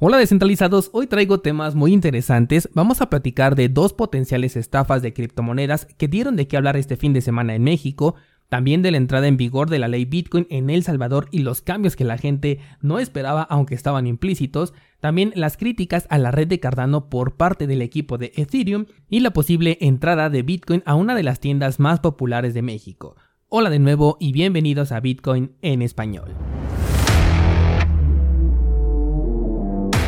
Hola descentralizados, hoy traigo temas muy interesantes. Vamos a platicar de dos potenciales estafas de criptomonedas que dieron de qué hablar este fin de semana en México, también de la entrada en vigor de la ley Bitcoin en El Salvador y los cambios que la gente no esperaba aunque estaban implícitos, también las críticas a la red de Cardano por parte del equipo de Ethereum y la posible entrada de Bitcoin a una de las tiendas más populares de México. Hola de nuevo y bienvenidos a Bitcoin en español.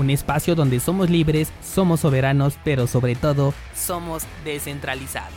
un espacio donde somos libres, somos soberanos, pero sobre todo somos descentralizados.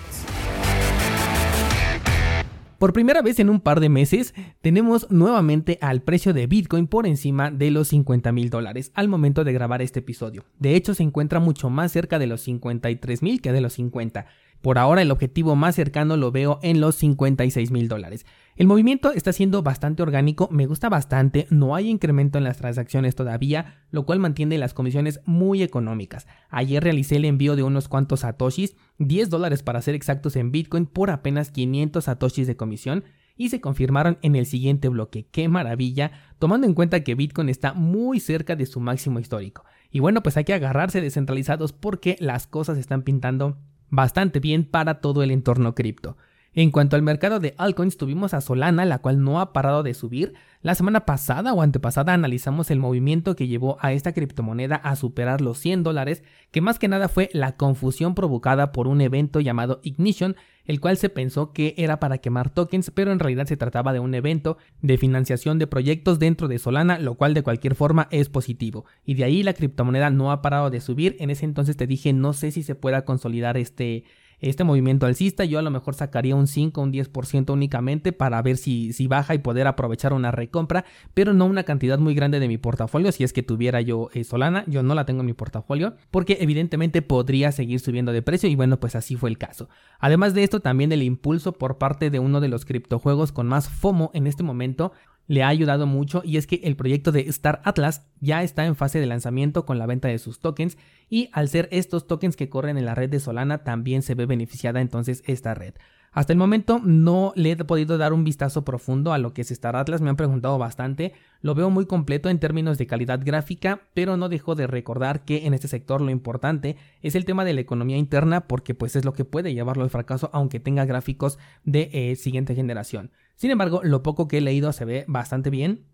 Por primera vez en un par de meses, tenemos nuevamente al precio de Bitcoin por encima de los 50 mil dólares al momento de grabar este episodio. De hecho, se encuentra mucho más cerca de los 53 mil que de los 50. Por ahora el objetivo más cercano lo veo en los 56 mil dólares. El movimiento está siendo bastante orgánico, me gusta bastante, no hay incremento en las transacciones todavía, lo cual mantiene las comisiones muy económicas. Ayer realicé el envío de unos cuantos satoshis, 10 dólares para ser exactos en Bitcoin por apenas 500 satoshis de comisión y se confirmaron en el siguiente bloque. ¡Qué maravilla! Tomando en cuenta que Bitcoin está muy cerca de su máximo histórico. Y bueno, pues hay que agarrarse descentralizados porque las cosas están pintando bastante bien para todo el entorno cripto. En cuanto al mercado de altcoins, tuvimos a Solana, la cual no ha parado de subir. La semana pasada o antepasada analizamos el movimiento que llevó a esta criptomoneda a superar los 100 dólares, que más que nada fue la confusión provocada por un evento llamado Ignition, el cual se pensó que era para quemar tokens, pero en realidad se trataba de un evento de financiación de proyectos dentro de Solana, lo cual de cualquier forma es positivo. Y de ahí la criptomoneda no ha parado de subir. En ese entonces te dije, no sé si se pueda consolidar este este movimiento alcista, yo a lo mejor sacaría un 5 o un 10% únicamente para ver si, si baja y poder aprovechar una recompra, pero no una cantidad muy grande de mi portafolio. Si es que tuviera yo eh, Solana, yo no la tengo en mi portafolio, porque evidentemente podría seguir subiendo de precio y bueno, pues así fue el caso. Además de esto, también el impulso por parte de uno de los criptojuegos con más FOMO en este momento le ha ayudado mucho y es que el proyecto de Star Atlas ya está en fase de lanzamiento con la venta de sus tokens y al ser estos tokens que corren en la red de Solana también se ve beneficiada entonces esta red. Hasta el momento no le he podido dar un vistazo profundo a lo que es Star Atlas, me han preguntado bastante, lo veo muy completo en términos de calidad gráfica, pero no dejo de recordar que en este sector lo importante es el tema de la economía interna porque pues es lo que puede llevarlo al fracaso aunque tenga gráficos de eh, siguiente generación. Sin embargo, lo poco que he leído se ve bastante bien,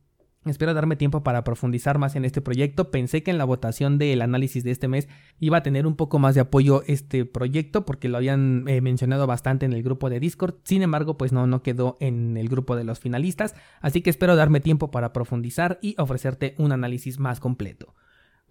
Espero darme tiempo para profundizar más en este proyecto. Pensé que en la votación del análisis de este mes iba a tener un poco más de apoyo este proyecto porque lo habían eh, mencionado bastante en el grupo de Discord. Sin embargo, pues no, no quedó en el grupo de los finalistas. Así que espero darme tiempo para profundizar y ofrecerte un análisis más completo.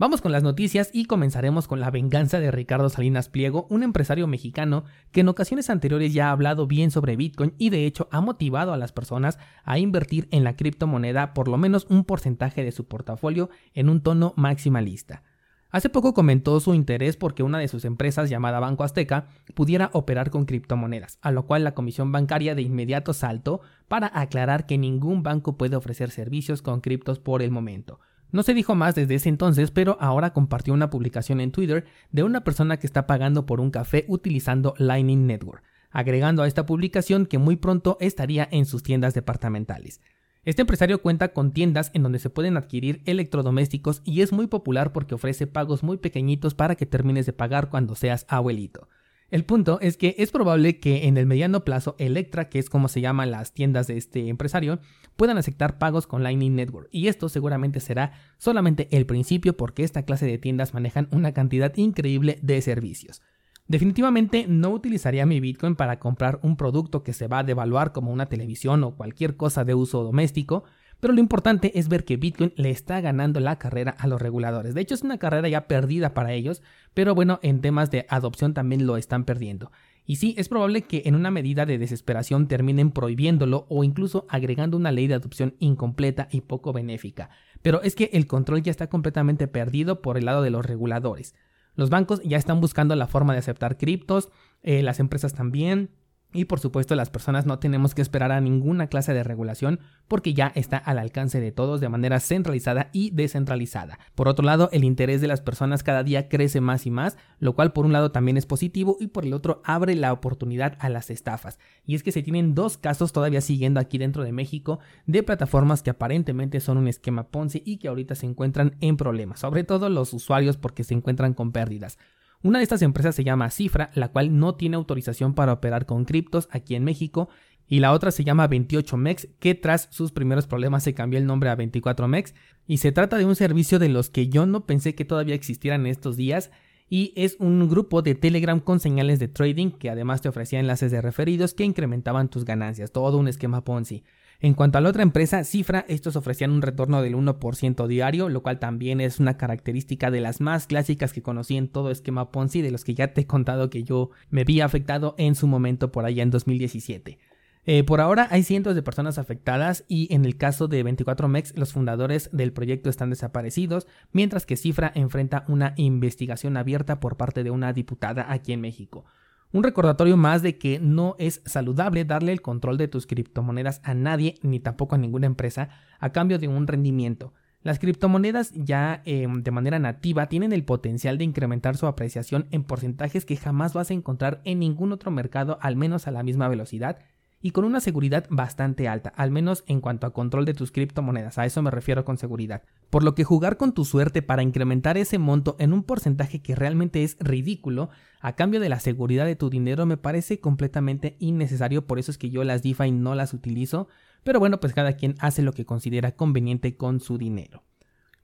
Vamos con las noticias y comenzaremos con la venganza de Ricardo Salinas Pliego, un empresario mexicano que en ocasiones anteriores ya ha hablado bien sobre Bitcoin y de hecho ha motivado a las personas a invertir en la criptomoneda por lo menos un porcentaje de su portafolio en un tono maximalista. Hace poco comentó su interés porque una de sus empresas llamada Banco Azteca pudiera operar con criptomonedas, a lo cual la comisión bancaria de inmediato saltó para aclarar que ningún banco puede ofrecer servicios con criptos por el momento. No se dijo más desde ese entonces, pero ahora compartió una publicación en Twitter de una persona que está pagando por un café utilizando Lightning Network, agregando a esta publicación que muy pronto estaría en sus tiendas departamentales. Este empresario cuenta con tiendas en donde se pueden adquirir electrodomésticos y es muy popular porque ofrece pagos muy pequeñitos para que termines de pagar cuando seas abuelito. El punto es que es probable que en el mediano plazo Electra, que es como se llaman las tiendas de este empresario, puedan aceptar pagos con Lightning Network y esto seguramente será solamente el principio porque esta clase de tiendas manejan una cantidad increíble de servicios. Definitivamente no utilizaría mi Bitcoin para comprar un producto que se va a devaluar como una televisión o cualquier cosa de uso doméstico, pero lo importante es ver que Bitcoin le está ganando la carrera a los reguladores. De hecho, es una carrera ya perdida para ellos, pero bueno, en temas de adopción también lo están perdiendo. Y sí, es probable que en una medida de desesperación terminen prohibiéndolo o incluso agregando una ley de adopción incompleta y poco benéfica. Pero es que el control ya está completamente perdido por el lado de los reguladores. Los bancos ya están buscando la forma de aceptar criptos, eh, las empresas también, y por supuesto las personas no tenemos que esperar a ninguna clase de regulación porque ya está al alcance de todos de manera centralizada y descentralizada. Por otro lado, el interés de las personas cada día crece más y más, lo cual por un lado también es positivo y por el otro abre la oportunidad a las estafas. Y es que se tienen dos casos todavía siguiendo aquí dentro de México de plataformas que aparentemente son un esquema Ponzi y que ahorita se encuentran en problemas, sobre todo los usuarios porque se encuentran con pérdidas. Una de estas empresas se llama Cifra, la cual no tiene autorización para operar con criptos aquí en México, y la otra se llama 28mex, que tras sus primeros problemas se cambió el nombre a 24mex, y se trata de un servicio de los que yo no pensé que todavía existieran en estos días, y es un grupo de Telegram con señales de trading que además te ofrecía enlaces de referidos que incrementaban tus ganancias, todo un esquema Ponzi. En cuanto a la otra empresa, Cifra, estos ofrecían un retorno del 1% diario, lo cual también es una característica de las más clásicas que conocí en todo esquema Ponzi, de los que ya te he contado que yo me vi afectado en su momento por allá en 2017. Eh, por ahora hay cientos de personas afectadas y en el caso de 24mex los fundadores del proyecto están desaparecidos, mientras que Cifra enfrenta una investigación abierta por parte de una diputada aquí en México. Un recordatorio más de que no es saludable darle el control de tus criptomonedas a nadie ni tampoco a ninguna empresa a cambio de un rendimiento. Las criptomonedas ya em, de manera nativa tienen el potencial de incrementar su apreciación en porcentajes que jamás vas a encontrar en ningún otro mercado al menos a la misma velocidad y con una seguridad bastante alta, al menos en cuanto a control de tus criptomonedas, a eso me refiero con seguridad. Por lo que jugar con tu suerte para incrementar ese monto en un porcentaje que realmente es ridículo, a cambio de la seguridad de tu dinero, me parece completamente innecesario, por eso es que yo las DeFi no las utilizo, pero bueno, pues cada quien hace lo que considera conveniente con su dinero.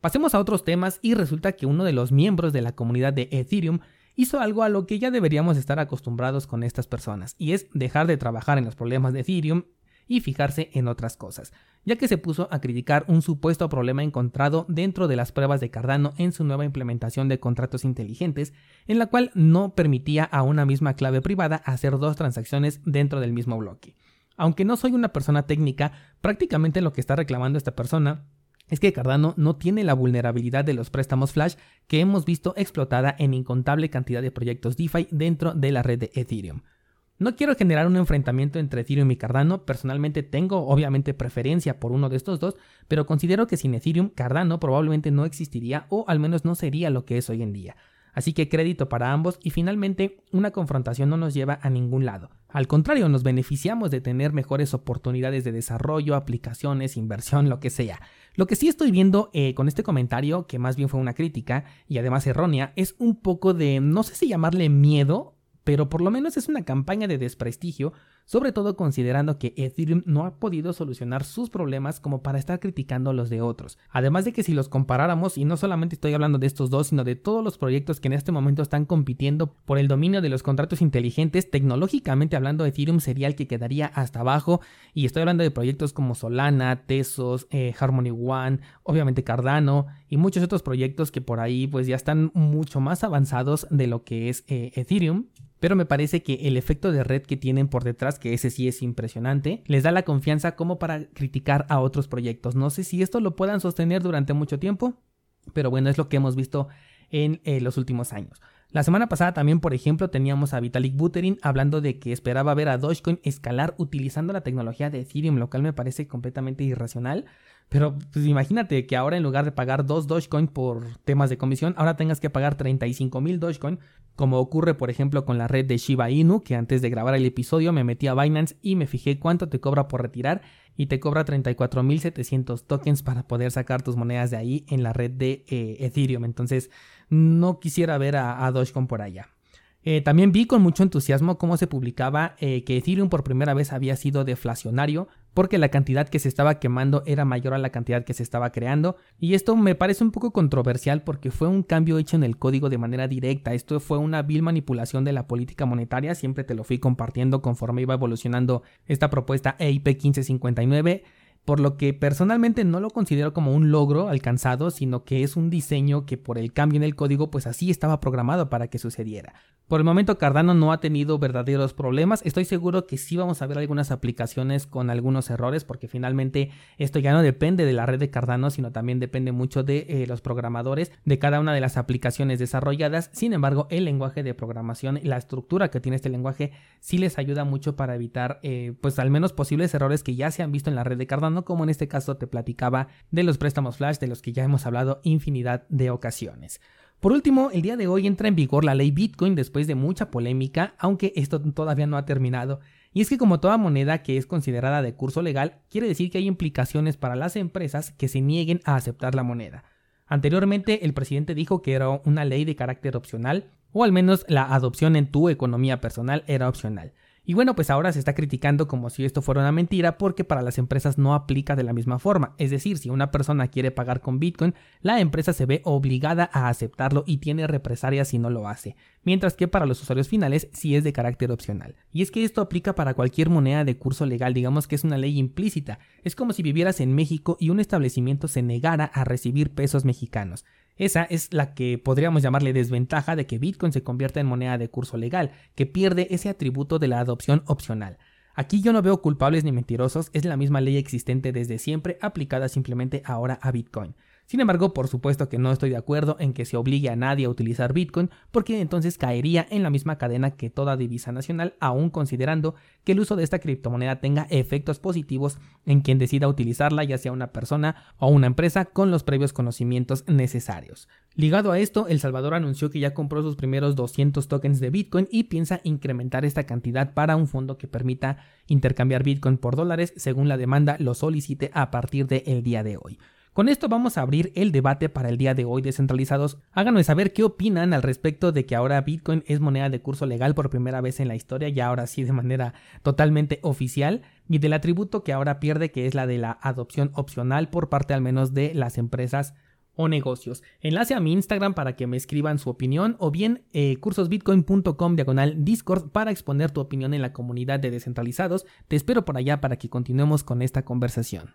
Pasemos a otros temas y resulta que uno de los miembros de la comunidad de Ethereum hizo algo a lo que ya deberíamos estar acostumbrados con estas personas, y es dejar de trabajar en los problemas de Ethereum y fijarse en otras cosas, ya que se puso a criticar un supuesto problema encontrado dentro de las pruebas de Cardano en su nueva implementación de contratos inteligentes, en la cual no permitía a una misma clave privada hacer dos transacciones dentro del mismo bloque. Aunque no soy una persona técnica, prácticamente lo que está reclamando esta persona es que Cardano no tiene la vulnerabilidad de los préstamos Flash que hemos visto explotada en incontable cantidad de proyectos DeFi dentro de la red de Ethereum. No quiero generar un enfrentamiento entre Ethereum y Cardano, personalmente tengo obviamente preferencia por uno de estos dos, pero considero que sin Ethereum Cardano probablemente no existiría o al menos no sería lo que es hoy en día. Así que crédito para ambos y finalmente una confrontación no nos lleva a ningún lado. Al contrario, nos beneficiamos de tener mejores oportunidades de desarrollo, aplicaciones, inversión, lo que sea. Lo que sí estoy viendo eh, con este comentario, que más bien fue una crítica y además errónea, es un poco de, no sé si llamarle miedo, pero por lo menos es una campaña de desprestigio sobre todo considerando que Ethereum no ha podido solucionar sus problemas como para estar criticando los de otros. Además de que si los comparáramos, y no solamente estoy hablando de estos dos, sino de todos los proyectos que en este momento están compitiendo por el dominio de los contratos inteligentes, tecnológicamente hablando, Ethereum sería el que quedaría hasta abajo, y estoy hablando de proyectos como Solana, Tesos, eh, Harmony One, obviamente Cardano, y muchos otros proyectos que por ahí pues ya están mucho más avanzados de lo que es eh, Ethereum pero me parece que el efecto de red que tienen por detrás, que ese sí es impresionante, les da la confianza como para criticar a otros proyectos. No sé si esto lo puedan sostener durante mucho tiempo, pero bueno, es lo que hemos visto en eh, los últimos años. La semana pasada también, por ejemplo, teníamos a Vitalik Buterin hablando de que esperaba ver a Dogecoin escalar utilizando la tecnología de Ethereum, lo cual me parece completamente irracional. Pero pues imagínate que ahora en lugar de pagar 2 Dogecoin por temas de comisión, ahora tengas que pagar 35 mil Dogecoin, como ocurre por ejemplo con la red de Shiba Inu, que antes de grabar el episodio me metí a Binance y me fijé cuánto te cobra por retirar y te cobra 34.700 tokens para poder sacar tus monedas de ahí en la red de eh, Ethereum. Entonces no quisiera ver a Dogecoin por allá. Eh, también vi con mucho entusiasmo cómo se publicaba eh, que Ethereum por primera vez había sido deflacionario porque la cantidad que se estaba quemando era mayor a la cantidad que se estaba creando. Y esto me parece un poco controversial porque fue un cambio hecho en el código de manera directa, esto fue una vil manipulación de la política monetaria, siempre te lo fui compartiendo conforme iba evolucionando esta propuesta EIP 1559 por lo que personalmente no lo considero como un logro alcanzado, sino que es un diseño que por el cambio en el código pues así estaba programado para que sucediera. Por el momento Cardano no ha tenido verdaderos problemas. Estoy seguro que sí vamos a ver algunas aplicaciones con algunos errores porque finalmente esto ya no depende de la red de Cardano, sino también depende mucho de eh, los programadores de cada una de las aplicaciones desarrolladas. Sin embargo, el lenguaje de programación y la estructura que tiene este lenguaje sí les ayuda mucho para evitar eh, pues al menos posibles errores que ya se han visto en la red de Cardano, como en este caso te platicaba de los préstamos flash de los que ya hemos hablado infinidad de ocasiones. Por último, el día de hoy entra en vigor la ley Bitcoin después de mucha polémica, aunque esto todavía no ha terminado. Y es que como toda moneda que es considerada de curso legal, quiere decir que hay implicaciones para las empresas que se nieguen a aceptar la moneda. Anteriormente el presidente dijo que era una ley de carácter opcional, o al menos la adopción en tu economía personal era opcional. Y bueno, pues ahora se está criticando como si esto fuera una mentira porque para las empresas no aplica de la misma forma. Es decir, si una persona quiere pagar con Bitcoin, la empresa se ve obligada a aceptarlo y tiene represalias si no lo hace. Mientras que para los usuarios finales sí es de carácter opcional. Y es que esto aplica para cualquier moneda de curso legal, digamos que es una ley implícita. Es como si vivieras en México y un establecimiento se negara a recibir pesos mexicanos. Esa es la que podríamos llamarle desventaja de que Bitcoin se convierta en moneda de curso legal, que pierde ese atributo de la adopción opcional. Aquí yo no veo culpables ni mentirosos, es la misma ley existente desde siempre aplicada simplemente ahora a Bitcoin. Sin embargo, por supuesto que no estoy de acuerdo en que se obligue a nadie a utilizar Bitcoin, porque entonces caería en la misma cadena que toda divisa nacional, aún considerando que el uso de esta criptomoneda tenga efectos positivos en quien decida utilizarla, ya sea una persona o una empresa con los previos conocimientos necesarios. Ligado a esto, El Salvador anunció que ya compró sus primeros 200 tokens de Bitcoin y piensa incrementar esta cantidad para un fondo que permita intercambiar Bitcoin por dólares según la demanda lo solicite a partir del día de hoy. Con esto vamos a abrir el debate para el día de hoy descentralizados. Háganos saber qué opinan al respecto de que ahora Bitcoin es moneda de curso legal por primera vez en la historia y ahora sí de manera totalmente oficial y del atributo que ahora pierde que es la de la adopción opcional por parte al menos de las empresas o negocios. Enlace a mi Instagram para que me escriban su opinión o bien eh, cursosbitcoin.com diagonal Discord para exponer tu opinión en la comunidad de descentralizados. Te espero por allá para que continuemos con esta conversación.